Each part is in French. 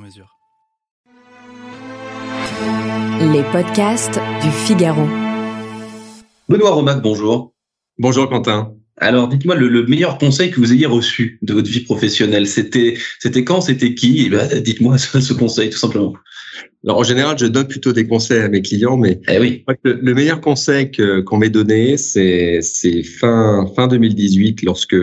mesure. Les podcasts du Figaro. Benoît Romac, bonjour. Bonjour Quentin. Alors, dites-moi le, le, meilleur conseil que vous ayez reçu de votre vie professionnelle. C'était, c'était quand, c'était qui? Eh ben, Dites-moi ce, ce, conseil, tout simplement. Alors, en général, je donne plutôt des conseils à mes clients, mais eh oui. le, le meilleur conseil que, qu'on m'ait donné, c'est, c'est fin fin 2018, lorsque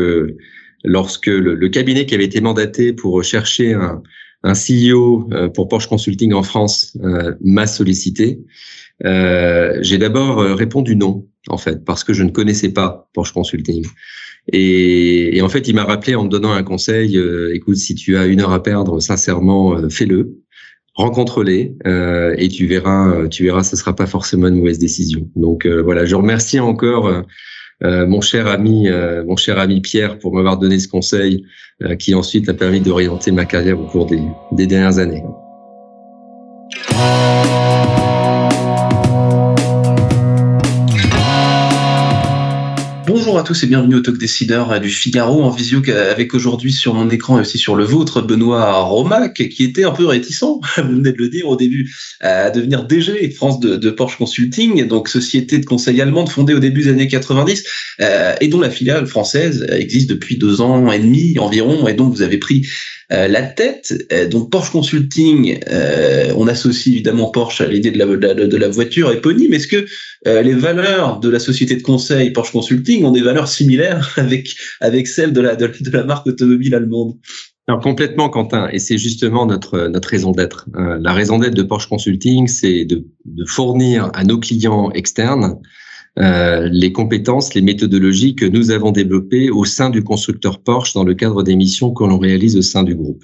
lorsque le, le, cabinet qui avait été mandaté pour chercher un, un CEO euh, pour Porsche Consulting en France euh, m'a sollicité. Euh, j'ai d'abord répondu non, en fait, parce que je ne connaissais pas Porsche Consulting. Et, et en fait, il m'a rappelé en me donnant un conseil écoute, si tu as une heure à perdre, sincèrement, fais-le rencontre-les euh, et tu verras, tu verras, ce sera pas forcément une mauvaise décision. Donc euh, voilà, je remercie encore mon cher ami, euh, mon cher ami Pierre, pour m'avoir donné ce conseil, euh, qui ensuite a permis d'orienter ma carrière au cours des, des dernières années. Bonjour à tous et bienvenue au Talk Décideur du Figaro en visio avec aujourd'hui sur mon écran et aussi sur le vôtre Benoît Romac qui était un peu réticent, vous venez de le dire au début, à devenir DG France de, Porsche Consulting, donc société de conseil allemande fondée au début des années 90 euh, et dont la filiale française existe depuis deux ans et demi environ et donc vous avez pris euh, la tête. Euh, donc Porsche Consulting, euh, on associe évidemment Porsche à l'idée de la, de, la voiture éponyme. Est-ce que les valeurs de la société de conseil Porsche Consulting ont des valeurs similaires avec avec celles de la de, la marque automobile allemande? Alors complètement, Quentin, et c'est justement notre notre raison d'être. La raison d'être de Porsche Consulting, c'est de, de, fournir à nos clients externes euh, les compétences, les méthodologies que nous avons développées au sein du constructeur Porsche dans le cadre des missions que l'on réalise au sein du groupe.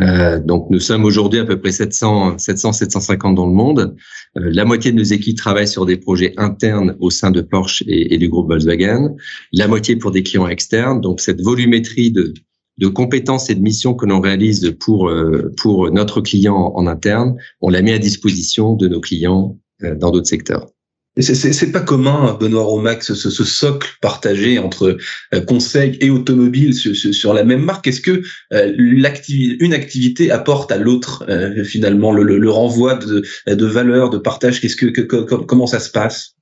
Euh, donc nous sommes aujourd'hui à peu près 700, 700, 750 dans le monde. Euh, la moitié de nos équipes travaillent sur des projets internes au sein de Porsche et, du groupe Volkswagen. La moitié pour des clients externes. Donc cette volumétrie de de compétences et de missions que l'on réalise pour euh, pour notre client en interne, on la met à disposition de nos clients euh, dans d'autres secteurs. C'est pas commun, Benoît Romax, ce, socle partagé entre euh, conseil et automobile sur, la même marque. Est-ce que euh, une activité apporte à l'autre euh, finalement le, renvoi de, de valeurs, de partage? Qu'est-ce que, comment ça se passe?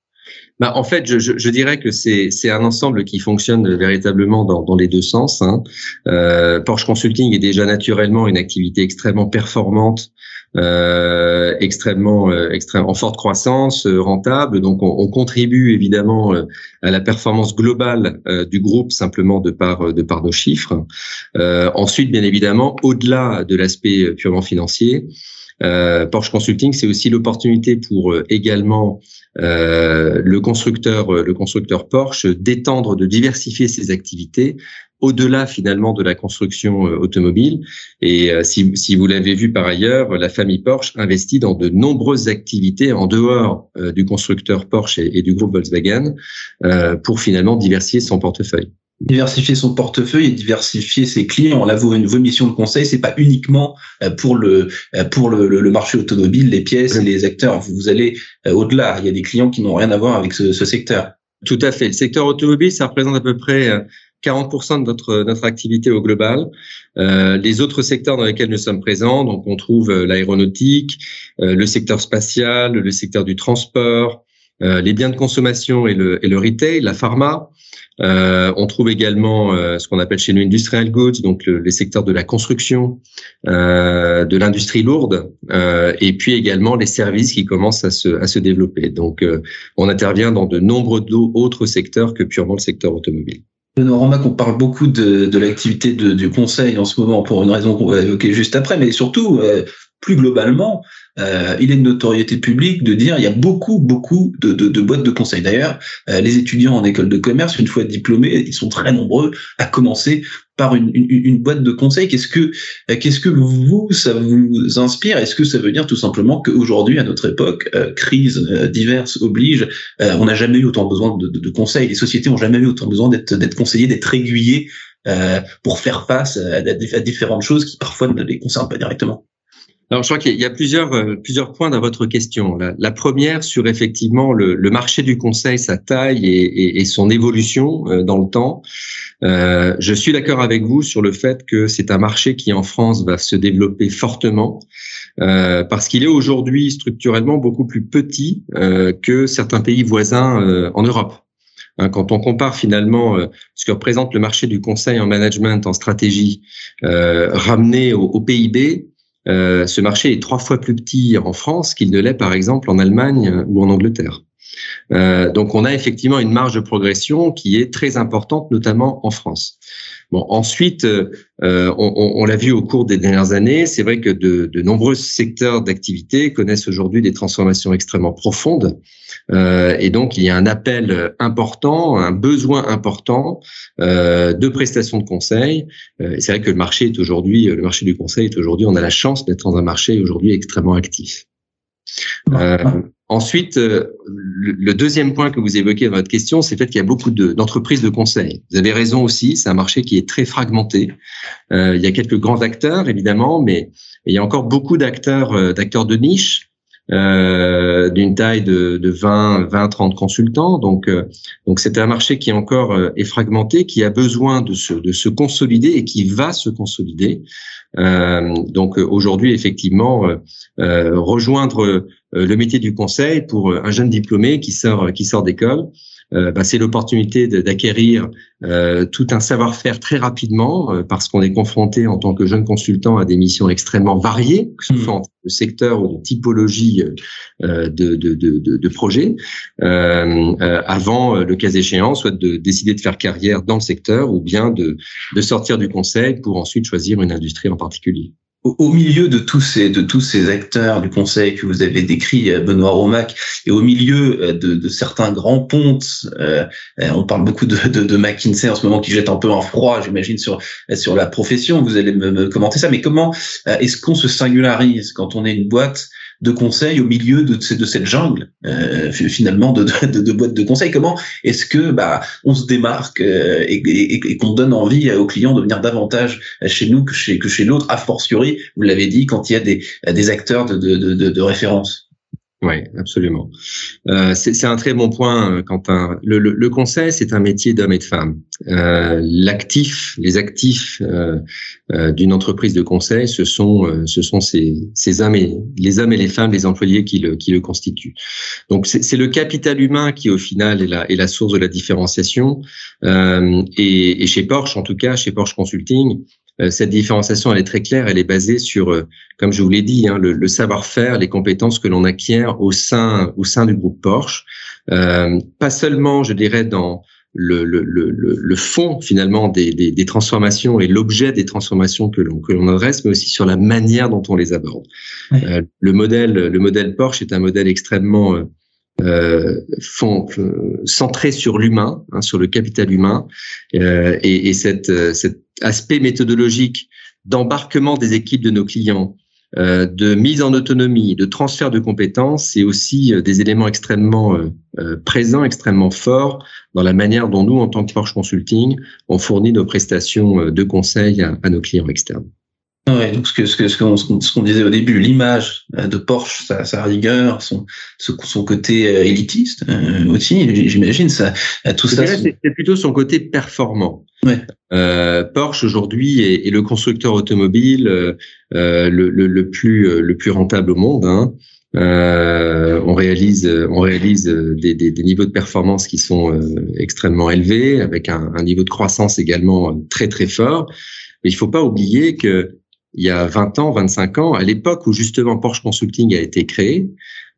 Bah, en fait, je, dirais que c'est un ensemble qui fonctionne véritablement dans, dans les deux sens. Hein. Euh, Porsche Consulting est déjà naturellement une activité extrêmement performante, euh, extrêmement euh, extrêmement en forte croissance, euh, rentable. Donc, on, on contribue évidemment euh, à la performance globale euh, du groupe simplement de par de par nos chiffres. ensuite, bien évidemment, au-delà de l'aspect purement financier. Porsche Consulting, c'est aussi l'opportunité pour également euh, le constructeur, le constructeur Porsche d'étendre, de diversifier ses activités au-delà finalement de la construction euh, automobile. Et euh, si, si, vous l'avez vu par ailleurs, la famille Porsche investit dans de nombreuses activités en dehors euh, du constructeur Porsche et, et, du groupe Volkswagen pour finalement diversifier son portefeuille diversifier son portefeuille et diversifier ses clients. Là, vos, vos missions de conseil, c'est pas uniquement pour le pour le, le, marché automobile, les pièces et les acteurs. Vous allez au-delà. Il y a des clients qui n'ont rien à voir avec ce, ce, secteur. Tout à fait. Le secteur automobile, ça représente à peu près 40% de notre notre activité au global. Euh, les autres secteurs dans lesquels nous sommes présents, donc on trouve l'aéronautique, euh, le secteur spatial, le secteur du transport, euh, les biens de consommation et le, et le retail, la pharma. Euh, on trouve également euh, ce qu'on appelle chez nous industrial goods, donc le, les secteurs de la construction, euh, de l'industrie lourde, et puis également les services qui commencent à se, à se développer. Donc, on intervient dans de nombreux autres secteurs que purement le secteur automobile. On parle beaucoup de, l'activité du conseil en ce moment pour une raison qu'on va évoquer juste après, mais surtout, euh, plus globalement, euh, il est de notoriété publique de dire il y a beaucoup, beaucoup de boîtes de conseil. D'ailleurs, euh, les étudiants en école de commerce, une fois diplômés, ils sont très nombreux à commencer par une, une, boîte de conseil. Qu'est-ce que qu'est-ce que vous ça vous inspire? Est-ce que ça veut dire tout simplement qu'aujourd'hui à notre époque, crise diverses oblige, on n'a jamais eu autant besoin de, de, de, conseils. Les sociétés ont jamais eu autant besoin d'être d'être conseillées, d'être aiguillées pour faire face à, à, différentes choses qui parfois ne les concernent pas directement. Alors, je crois qu'il y a plusieurs euh, plusieurs points dans votre question. La, première sur effectivement le, marché du conseil, sa taille et, son évolution euh, dans le temps. Euh, je suis d'accord avec vous sur le fait que c'est un marché qui en France va se développer fortement parce qu'il est aujourd'hui structurellement beaucoup plus petit que certains pays voisins en Europe. Hein, quand on compare finalement ce que représente le marché du conseil en management, en stratégie, ramené au, PIB, ce marché est trois fois plus petit en France qu'il ne l'est par exemple en Allemagne ou en Angleterre. Euh, donc on a effectivement une marge de progression qui est très importante, notamment en France. Bon, ensuite, euh, on, on, l'a vu au cours des dernières années, c'est vrai que de, de nombreux secteurs d'activité connaissent aujourd'hui des transformations extrêmement profondes, euh, et donc il y a un appel important, un besoin important euh, de prestations de conseil. Euh, c'est vrai que le marché est aujourd'hui, le marché du conseil est aujourd'hui, on a la chance d'être dans un marché aujourd'hui extrêmement actif. Euh, Ensuite, euh, le deuxième point que vous évoquez dans votre question, c'est le fait qu'il y a beaucoup d'entreprises de, conseil. Vous avez raison aussi, c'est un marché qui est très fragmenté. Euh, il y a quelques grands acteurs, évidemment, mais il y a encore beaucoup d'acteurs euh, d'acteurs de niche, euh, d'une taille de, de 20, 20, 30 consultants. Donc, euh, donc c'est un marché qui encore euh, est fragmenté, qui a besoin de se, de se consolider et qui va se consolider. donc aujourd'hui, effectivement, rejoindre euh, le métier du conseil pour euh, un jeune diplômé qui sort qui sort d'école. Euh, bah, c'est l'opportunité d'acquérir tout un savoir-faire très rapidement parce qu'on est confronté en tant que jeune consultant à des missions extrêmement variées, que ce mmh. soit en de secteur ou de typologie de, de, de, de, projet, avant le cas échéant, soit de décider de faire carrière dans le secteur ou bien de, de sortir du conseil pour ensuite choisir une industrie en particulier au milieu de tous ces de tous ces acteurs du conseil que vous avez décrit euh, Benoît Romac et au milieu euh, de, certains grands pontes euh, on parle beaucoup de, de, McKinsey en ce moment qui jette un peu un froid j'imagine sur sur la profession. Vous allez me commenter ça. Mais comment est-ce qu'on se singularise quand on est une boîte de conseil au milieu de, de cette jungle euh, finalement de, de, boîtes de conseil Comment est-ce que bah on se démarque euh, et, et, qu'on donne envie aux clients de venir davantage chez nous que chez que chez l'autre A fortiori, vous l'avez dit, quand il y a des, des acteurs de, de, de référence? Oui, absolument. Euh, c'est un très bon point, euh, Quentin. Le, le, le conseil, c'est un métier d'homme et de femme. Euh, L'actif, les actifs euh, euh, d'une entreprise de conseil, ce sont, euh, ce sont ces, ces hommes et les hommes et les femmes, les employés qui le, qui le constituent. Donc, c'est le capital humain qui, au final, est la, est la source de la différenciation. Et, et, chez Porsche, en tout cas, chez Porsche Consulting, cette différenciation, elle est très claire, elle est basée sur, euh, comme je vous l'ai dit, hein, le, savoir-faire, les compétences que l'on acquiert au sein, au sein du groupe Porsche. Euh, pas seulement, je dirais, dans le, le, le, le fond finalement des, des, des transformations et l'objet des transformations que l'on que l'on adresse, mais aussi sur la manière dont on les aborde. Euh, le modèle le modèle Porsche est un modèle extrêmement euh, font, centré sur l'humain, hein, sur le capital humain, euh, et, et cette, cette aspect méthodologique d'embarquement des équipes de nos clients, euh, de mise en autonomie, de transfert de compétences, c'est aussi euh, des éléments extrêmement euh, présents, extrêmement forts dans la manière dont nous, en tant que Porsche Consulting, on fournit nos prestations de conseil à nos clients externes. Ouais, donc ce que ce que ce qu'on ce qu'on disait au début, l'image euh, de Porsche, sa, sa rigueur, son son côté euh, élitiste euh, aussi, j'imagine ça, tout ça. C'est plutôt son côté performant. Ouais. Euh, Porsche aujourd'hui est, est, le constructeur automobile euh, le, le, le, plus le plus rentable au monde. Hein. Euh, on réalise, on réalise des, des, des, niveaux de performance qui sont extrêmement élevés, avec un, un, niveau de croissance également très très fort. Mais il faut pas oublier que il y a 20 ans, 25 ans, à l'époque où justement Porsche Consulting a été créé,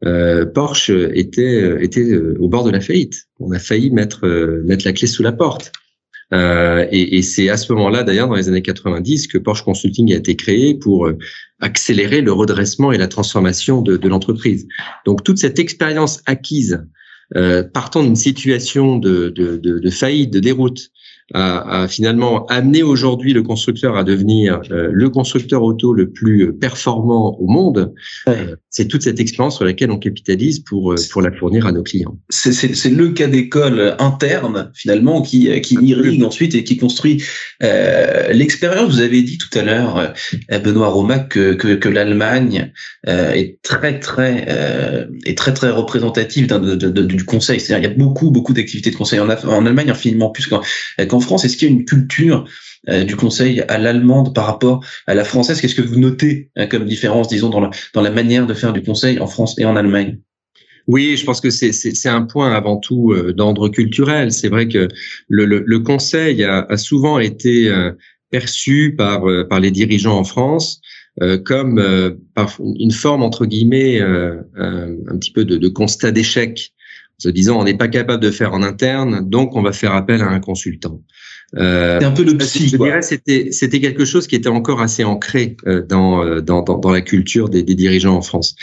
euh, Porsche était était euh, au bord de la faillite. On a failli mettre euh, mettre la clé sous la porte. Euh, et, et c'est à ce moment-là, d'ailleurs, dans les années 90, que Porsche Consulting a été créé pour euh, accélérer le redressement et la transformation de, de l'entreprise. Donc toute cette expérience acquise, euh, partant d'une situation de, de, de, faillite, de déroute, a, a finalement amené aujourd'hui le constructeur à devenir euh, le constructeur auto le plus performant au monde, euh, c'est toute cette expérience sur laquelle on capitalise pour pour la fournir à nos clients. C'est le cas d'école interne finalement qui qui irrigue ensuite et qui construit euh, l'expérience. Vous avez dit tout à l'heure, Benoît Romac, que que, que l'Allemagne est très très est très très représentative du conseil. C'est-à-dire il y a beaucoup beaucoup d'activités de conseil en, en Allemagne infiniment plus qu'en France. Est-ce qu'il y a une culture euh, du conseil à l'allemande par rapport à la française? Qu'est-ce que vous notez hein, comme différence, disons, dans la, manière de faire du conseil en France et en Allemagne? Oui, je pense que c'est un point avant tout euh, d'ordre culturel. C'est vrai que le, conseil a, souvent été euh, perçu par, les dirigeants en France comme une forme entre guillemets un petit peu de constat d'échec se disant on n'est pas capable de faire en interne, donc on va faire appel à un consultant. Euh, c'est un peu le psy. Je dirais c'était c'était quelque chose qui était encore assez ancré euh, dans, euh, dans, dans dans la culture des, des, dirigeants en France.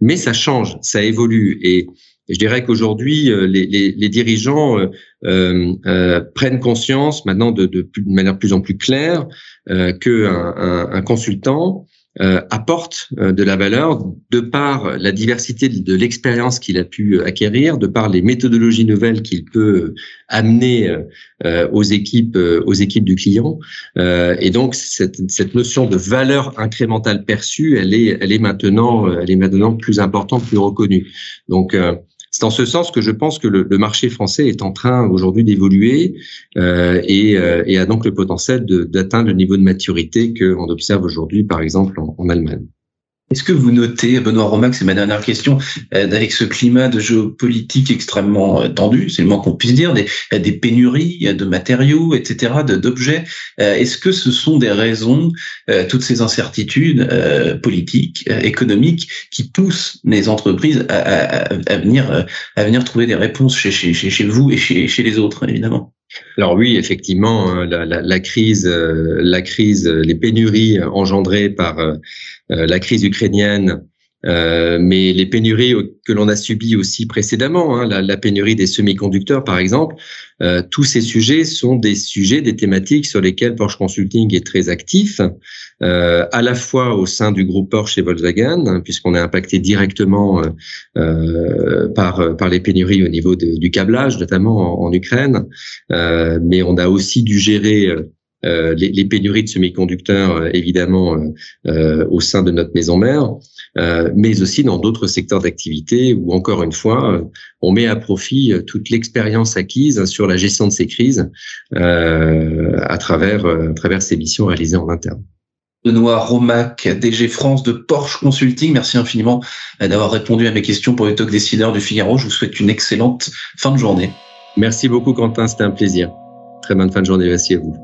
Mais ça change, ça évolue et je dirais qu'aujourd'hui les, les, les, dirigeants euh, prennent conscience maintenant de, de, de, manière plus en plus claire que un, un, un consultant euh, apporte euh, de la valeur de par la diversité de l'expérience qu'il a pu acquérir, de par les méthodologies nouvelles qu'il peut amener euh, aux équipes aux équipes du client. et donc cette, cette notion de valeur incrémentale perçue, elle est elle est maintenant elle est maintenant plus importante, plus reconnue. Donc c'est en ce sens que je pense que le, marché français est en train aujourd'hui d'évoluer euh, et, euh, a donc le potentiel d'atteindre le niveau de maturité qu'on observe aujourd'hui, par exemple, en Allemagne. Est-ce que vous notez, Benoît Romac, c'est ma dernière question, euh, avec ce climat de géopolitique extrêmement euh, tendu, c'est le moins qu'on puisse dire, des, des pénuries de matériaux, etc., d'objets, euh, est-ce que ce sont des raisons, toutes ces incertitudes politiques, économiques, qui poussent les entreprises à, à, à, venir, à venir trouver des réponses chez, chez, chez vous et chez, chez les autres, évidemment? Alors oui, effectivement, hein, la, crise, la crise, les pénuries engendrées par euh, la crise ukrainienne, euh, mais les pénuries que l'on a subies aussi précédemment, hein, la, pénurie des semi-conducteurs par exemple, euh, tous ces sujets sont des sujets, des thématiques sur lesquelles Porsche Consulting est très actif, euh, à la fois au sein du groupe Porsche et Volkswagen, hein, puisqu'on est impacté directement par par les pénuries au niveau du câblage, notamment en, en Ukraine, mais on a aussi dû gérer euh, les, les, pénuries de semi-conducteurs, euh, évidemment, euh, au sein de notre maison mère, mais aussi dans d'autres secteurs d'activité où, encore une fois, on met à profit toute l'expérience acquise sur la gestion de ces crises à travers, à travers ces missions réalisées en interne. Benoît Romac, DG France de Porsche Consulting. Merci infiniment d'avoir répondu à mes questions pour les talk décideurs du Figaro. Je vous souhaite une excellente fin de journée. Merci beaucoup, Quentin. C'était un plaisir. Très bonne fin de journée. Merci à vous.